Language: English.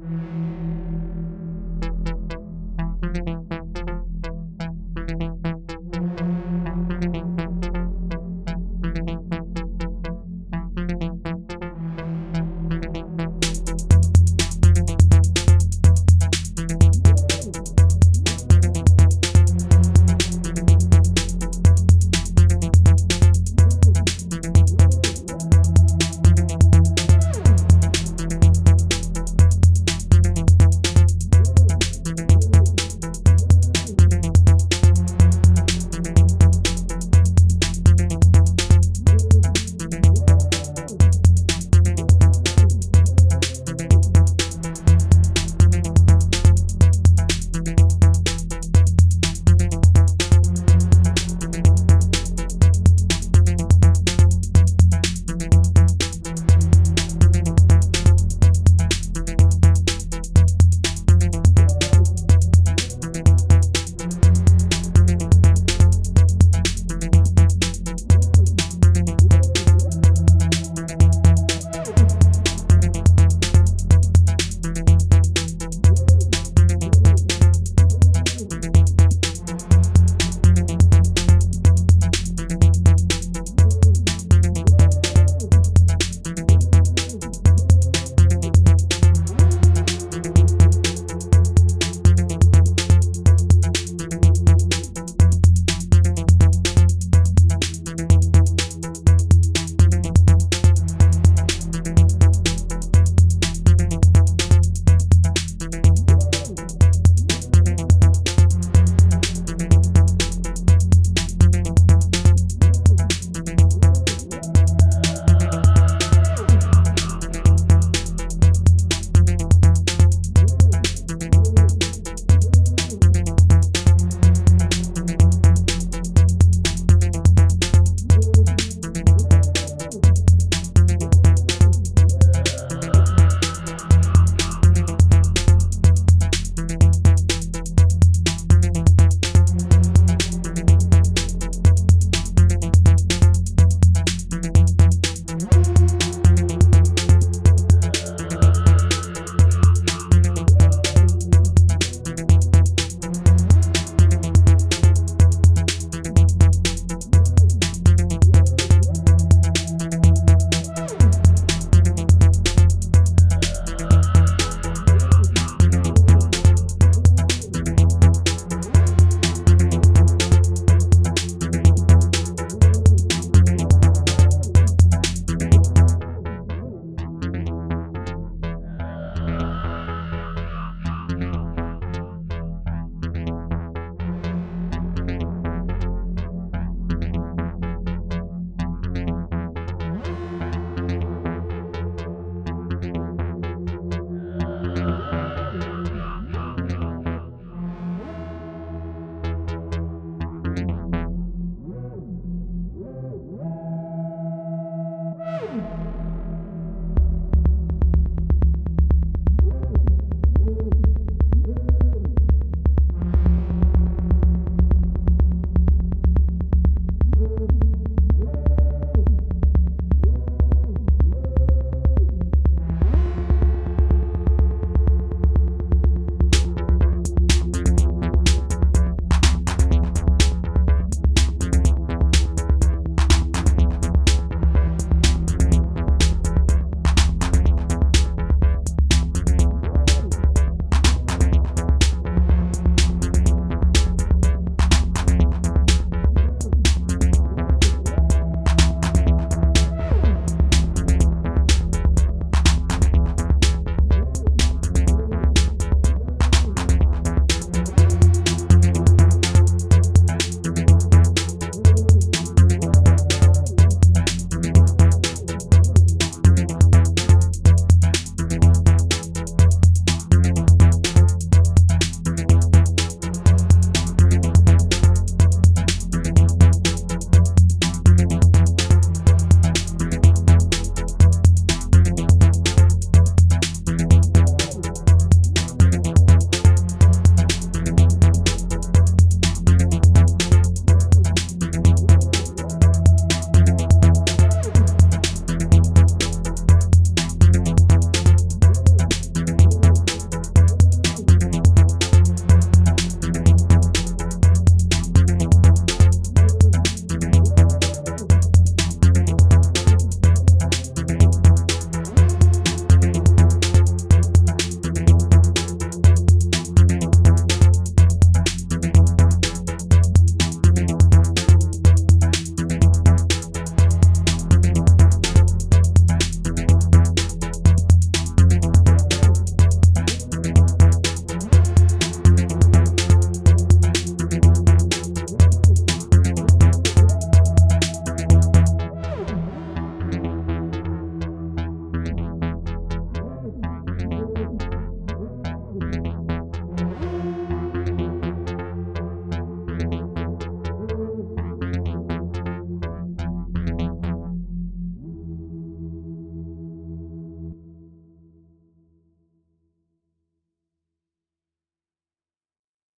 Mm-hmm.